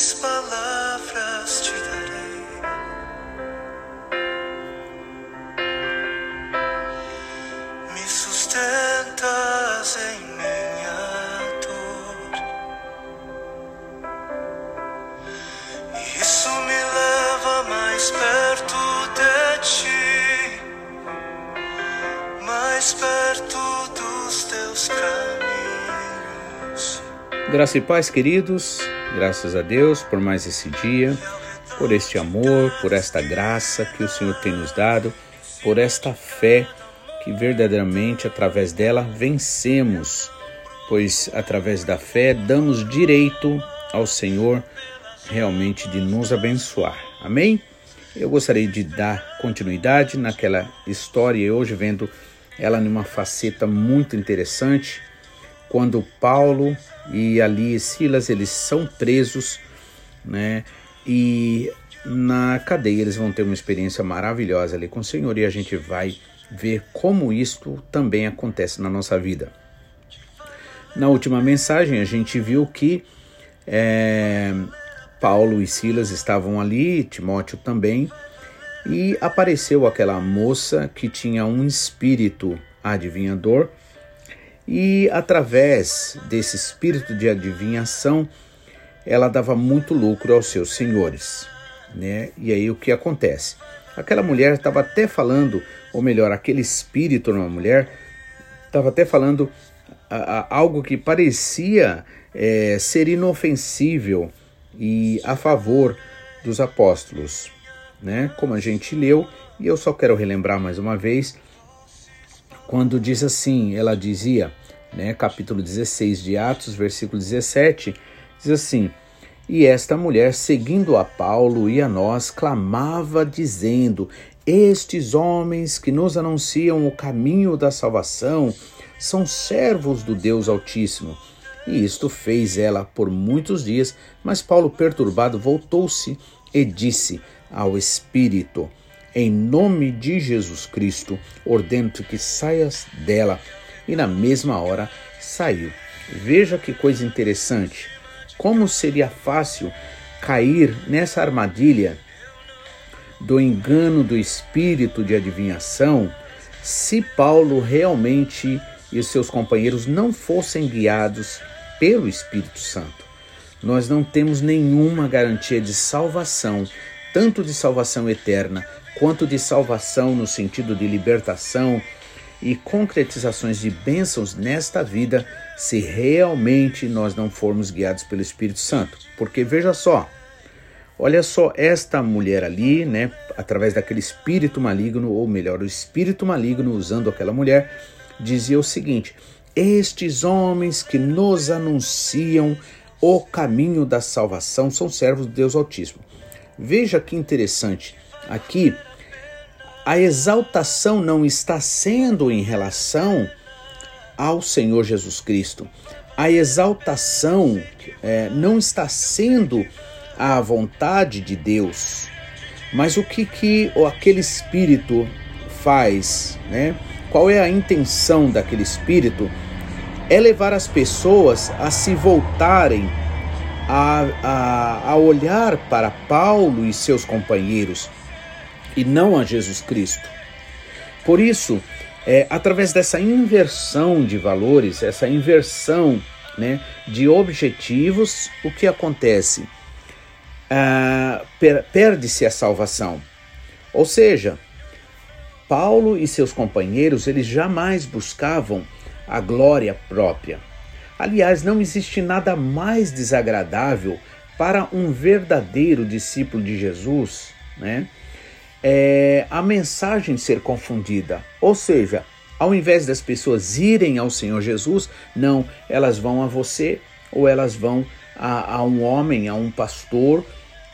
that's my. Graça e paz, queridos, graças a Deus por mais esse dia, por este amor, por esta graça que o Senhor tem nos dado, por esta fé que verdadeiramente através dela vencemos, pois através da fé damos direito ao Senhor realmente de nos abençoar. Amém? Eu gostaria de dar continuidade naquela história e hoje vendo ela numa faceta muito interessante, quando Paulo e ali Silas eles são presos, né? E na cadeia eles vão ter uma experiência maravilhosa ali com o Senhor e a gente vai ver como isto também acontece na nossa vida. Na última mensagem a gente viu que é, Paulo e Silas estavam ali, Timóteo também, e apareceu aquela moça que tinha um espírito adivinhador e através desse espírito de adivinhação, ela dava muito lucro aos seus senhores, né? E aí o que acontece? Aquela mulher estava até falando, ou melhor, aquele espírito numa mulher estava até falando a, a, algo que parecia é, ser inofensível e a favor dos apóstolos, né? Como a gente leu, e eu só quero relembrar mais uma vez, quando diz assim, ela dizia: né, capítulo 16 de Atos, versículo 17, diz assim: E esta mulher, seguindo a Paulo e a nós, clamava, dizendo: Estes homens que nos anunciam o caminho da salvação são servos do Deus Altíssimo. E isto fez ela por muitos dias, mas Paulo, perturbado, voltou-se e disse ao Espírito: Em nome de Jesus Cristo, ordeno-te que saias dela e na mesma hora saiu. Veja que coisa interessante. Como seria fácil cair nessa armadilha do engano do espírito de adivinhação se Paulo realmente e seus companheiros não fossem guiados pelo Espírito Santo. Nós não temos nenhuma garantia de salvação, tanto de salvação eterna quanto de salvação no sentido de libertação e concretizações de bênçãos nesta vida se realmente nós não formos guiados pelo Espírito Santo. Porque veja só, olha só esta mulher ali, né, através daquele espírito maligno, ou melhor, o espírito maligno usando aquela mulher, dizia o seguinte: Estes homens que nos anunciam o caminho da salvação são servos de Deus Altíssimo. Veja que interessante. Aqui a exaltação não está sendo em relação ao Senhor Jesus Cristo. A exaltação é, não está sendo a vontade de Deus. Mas o que, que aquele espírito faz? Né? Qual é a intenção daquele espírito? É levar as pessoas a se voltarem a, a, a olhar para Paulo e seus companheiros e não a Jesus Cristo. Por isso, é, através dessa inversão de valores, essa inversão né, de objetivos, o que acontece? Ah, per Perde-se a salvação. Ou seja, Paulo e seus companheiros eles jamais buscavam a glória própria. Aliás, não existe nada mais desagradável para um verdadeiro discípulo de Jesus, né? É, a mensagem ser confundida. Ou seja, ao invés das pessoas irem ao Senhor Jesus, não, elas vão a você ou elas vão a, a um homem, a um pastor,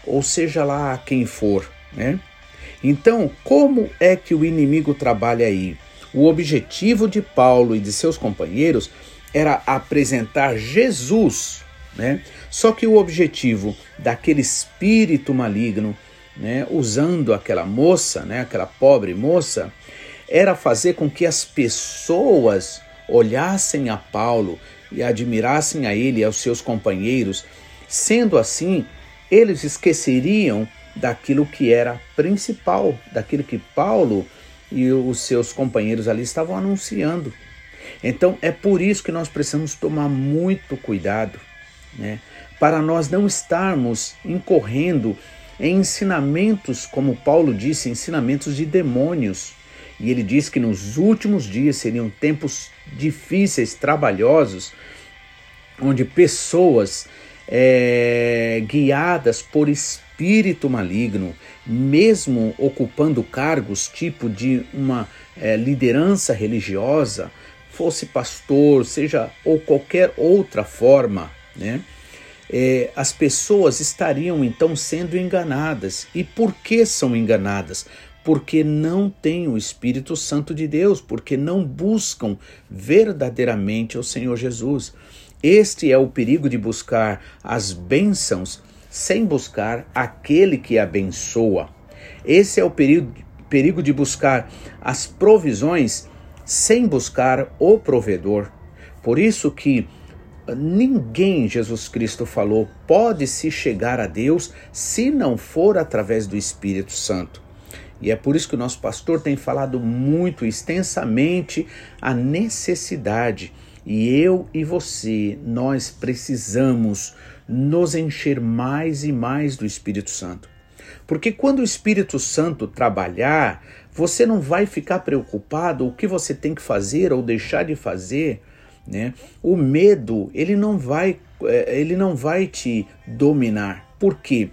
ou seja lá a quem for, né? Então, como é que o inimigo trabalha aí? O objetivo de Paulo e de seus companheiros era apresentar Jesus, né? Só que o objetivo daquele espírito maligno né, usando aquela moça, né, aquela pobre moça, era fazer com que as pessoas olhassem a Paulo e admirassem a ele e aos seus companheiros. Sendo assim, eles esqueceriam daquilo que era principal, daquilo que Paulo e os seus companheiros ali estavam anunciando. Então é por isso que nós precisamos tomar muito cuidado, né? Para nós não estarmos incorrendo em ensinamentos, como Paulo disse, ensinamentos de demônios. E ele diz que nos últimos dias seriam tempos difíceis, trabalhosos, onde pessoas é, guiadas por espírito maligno, mesmo ocupando cargos tipo de uma é, liderança religiosa, fosse pastor, seja ou qualquer outra forma, né? É, as pessoas estariam então sendo enganadas. E por que são enganadas? Porque não têm o Espírito Santo de Deus, porque não buscam verdadeiramente o Senhor Jesus. Este é o perigo de buscar as bênçãos sem buscar aquele que abençoa. Esse é o perigo, perigo de buscar as provisões sem buscar o provedor. Por isso que ninguém, Jesus Cristo falou, pode se chegar a Deus se não for através do Espírito Santo. E é por isso que o nosso pastor tem falado muito extensamente a necessidade e eu e você, nós precisamos nos encher mais e mais do Espírito Santo. Porque quando o Espírito Santo trabalhar, você não vai ficar preocupado o que você tem que fazer ou deixar de fazer, né? O medo, ele não vai eh, ele não vai te dominar. Por quê?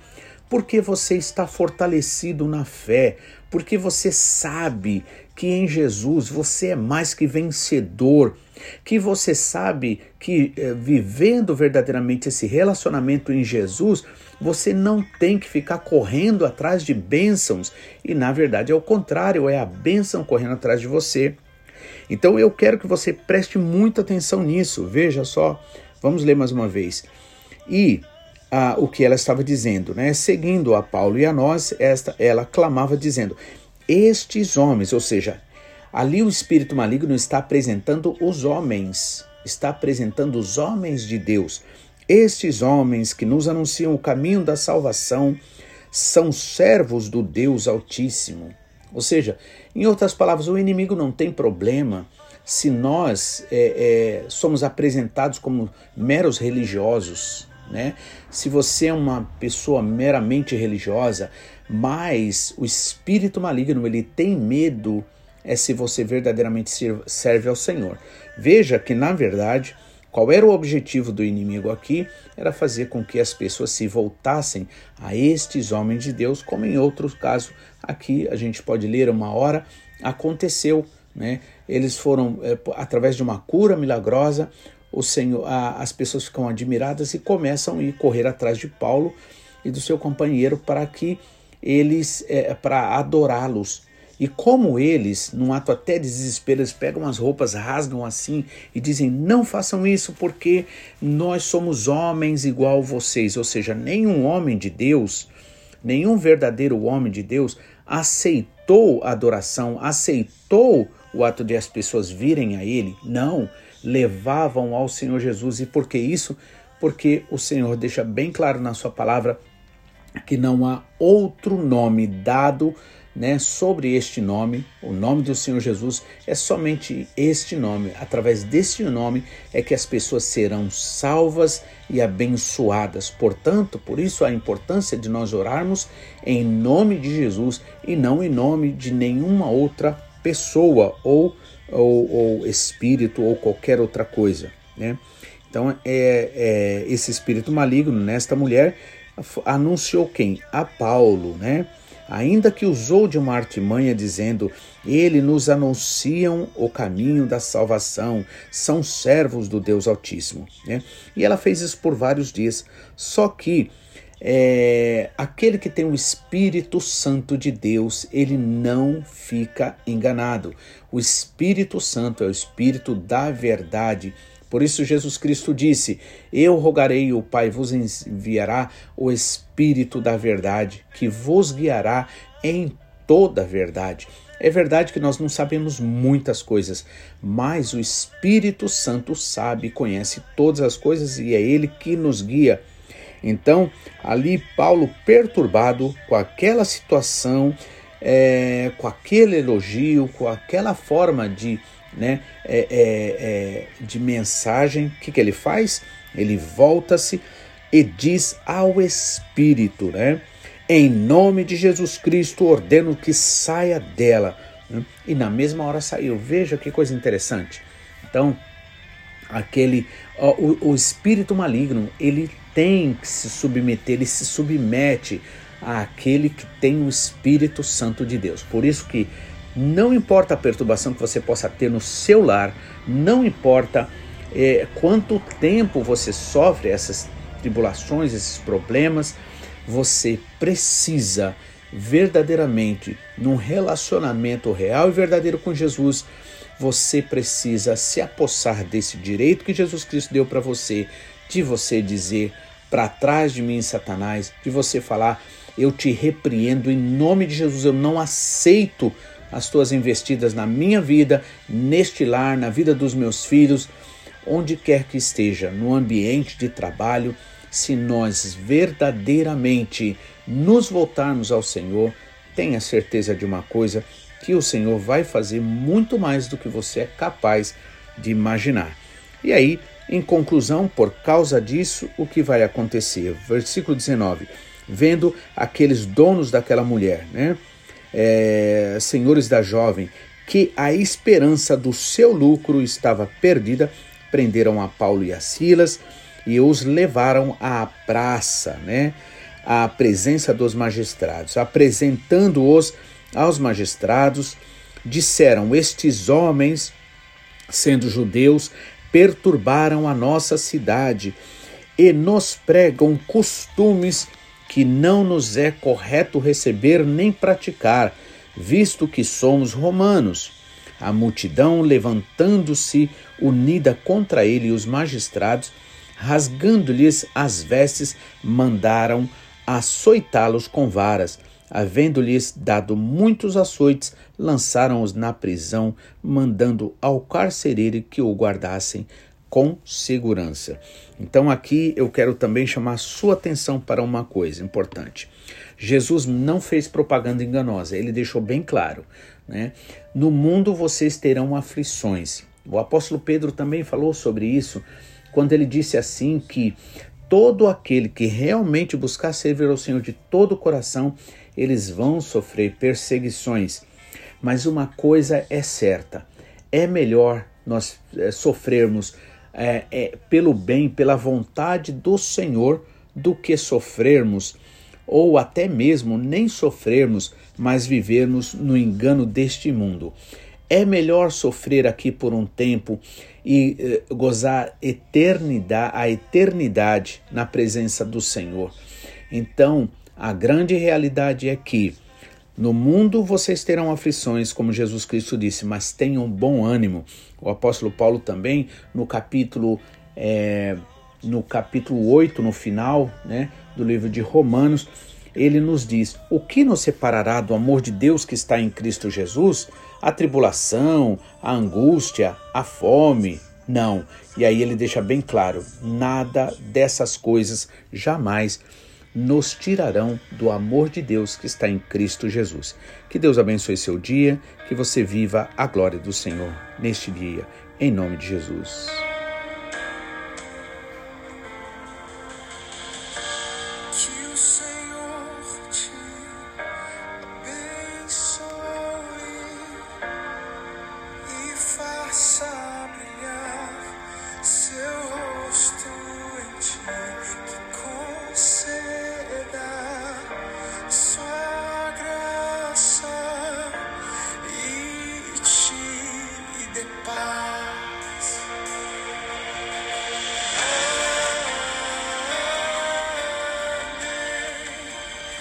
Porque você está fortalecido na fé, porque você sabe que em Jesus você é mais que vencedor, que você sabe que eh, vivendo verdadeiramente esse relacionamento em Jesus, você não tem que ficar correndo atrás de bênçãos e na verdade é o contrário, é a bênção correndo atrás de você. Então eu quero que você preste muita atenção nisso. Veja só, vamos ler mais uma vez. E ah, o que ela estava dizendo, né? Seguindo a Paulo e a nós, esta, ela clamava dizendo: Estes homens, ou seja, Ali o espírito maligno está apresentando os homens, está apresentando os homens de Deus. Estes homens que nos anunciam o caminho da salvação são servos do Deus Altíssimo. Ou seja, em outras palavras, o inimigo não tem problema se nós é, é, somos apresentados como meros religiosos. Né? Se você é uma pessoa meramente religiosa, mas o espírito maligno ele tem medo é se você verdadeiramente serve ao Senhor. Veja que, na verdade, qual era o objetivo do inimigo aqui? Era fazer com que as pessoas se voltassem a estes homens de Deus, como em outros casos aqui a gente pode ler uma hora aconteceu, né? Eles foram é, através de uma cura milagrosa, o Senhor, a, as pessoas ficam admiradas e começam a ir correr atrás de Paulo e do seu companheiro para que eles é, para adorá-los e como eles, num ato até de desespero, eles pegam as roupas, rasgam assim e dizem: Não façam isso porque nós somos homens igual vocês. Ou seja, nenhum homem de Deus, nenhum verdadeiro homem de Deus aceitou a adoração, aceitou o ato de as pessoas virem a ele. Não, levavam ao Senhor Jesus. E por que isso? Porque o Senhor deixa bem claro na sua palavra que não há outro nome dado né, sobre este nome, o nome do Senhor Jesus, é somente este nome. Através deste nome é que as pessoas serão salvas e abençoadas. Portanto, por isso a importância de nós orarmos em nome de Jesus e não em nome de nenhuma outra pessoa ou, ou, ou espírito ou qualquer outra coisa. Né? Então, é, é, esse espírito maligno nesta mulher anunciou quem? A Paulo, né? Ainda que usou de uma artimanha dizendo: Ele nos anunciam o caminho da salvação, são servos do Deus Altíssimo. Né? E ela fez isso por vários dias. Só que é, aquele que tem o Espírito Santo de Deus, ele não fica enganado. O Espírito Santo é o Espírito da verdade por isso Jesus Cristo disse: Eu rogarei, o Pai vos enviará o Espírito da verdade, que vos guiará em toda a verdade. É verdade que nós não sabemos muitas coisas, mas o Espírito Santo sabe conhece todas as coisas e é ele que nos guia. Então, ali Paulo, perturbado com aquela situação, é, com aquele elogio, com aquela forma de né, é, é, é, de mensagem, o que, que ele faz? Ele volta-se e diz ao Espírito, né? Em nome de Jesus Cristo, ordeno que saia dela. Né? E na mesma hora saiu. Veja que coisa interessante. Então, aquele o, o espírito maligno, ele tem que se submeter, ele se submete àquele que tem o Espírito Santo de Deus. Por isso que não importa a perturbação que você possa ter no seu lar, não importa é, quanto tempo você sofre essas tribulações, esses problemas, você precisa verdadeiramente num relacionamento real e verdadeiro com Jesus, você precisa se apossar desse direito que Jesus Cristo deu para você, de você dizer para trás de mim, Satanás, de você falar, eu te repreendo em nome de Jesus, eu não aceito as tuas investidas na minha vida, neste lar, na vida dos meus filhos, onde quer que esteja, no ambiente de trabalho, se nós verdadeiramente nos voltarmos ao Senhor, tenha certeza de uma coisa, que o Senhor vai fazer muito mais do que você é capaz de imaginar. E aí, em conclusão, por causa disso, o que vai acontecer? Versículo 19. Vendo aqueles donos daquela mulher, né? É, senhores da jovem, que a esperança do seu lucro estava perdida, prenderam a Paulo e a Silas e os levaram à praça, né? À presença dos magistrados, apresentando-os aos magistrados, disseram: Estes homens, sendo judeus, perturbaram a nossa cidade e nos pregam costumes que não nos é correto receber nem praticar, visto que somos romanos. A multidão, levantando-se unida contra ele, e os magistrados rasgando-lhes as vestes, mandaram açoitá-los com varas. Havendo-lhes dado muitos açoites, lançaram-os na prisão, mandando ao carcereiro que o guardassem com segurança. Então aqui eu quero também chamar sua atenção para uma coisa importante. Jesus não fez propaganda enganosa, ele deixou bem claro, né? No mundo vocês terão aflições. O apóstolo Pedro também falou sobre isso quando ele disse assim que todo aquele que realmente buscar servir ao Senhor de todo o coração, eles vão sofrer perseguições. Mas uma coisa é certa: é melhor nós é, sofrermos é, é, pelo bem, pela vontade do Senhor, do que sofrermos, ou até mesmo nem sofrermos, mas vivermos no engano deste mundo. É melhor sofrer aqui por um tempo e eh, gozar eternidade, a eternidade na presença do Senhor. Então, a grande realidade é que no mundo vocês terão aflições, como Jesus Cristo disse, mas tenham bom ânimo. O apóstolo Paulo também, no capítulo, é, no capítulo 8, no final né, do livro de Romanos, ele nos diz: O que nos separará do amor de Deus que está em Cristo Jesus? A tribulação, a angústia, a fome? Não. E aí ele deixa bem claro: nada dessas coisas jamais nos tirarão do amor de Deus que está em Cristo Jesus. Que Deus abençoe seu dia, que você viva a glória do Senhor neste dia, em nome de Jesus.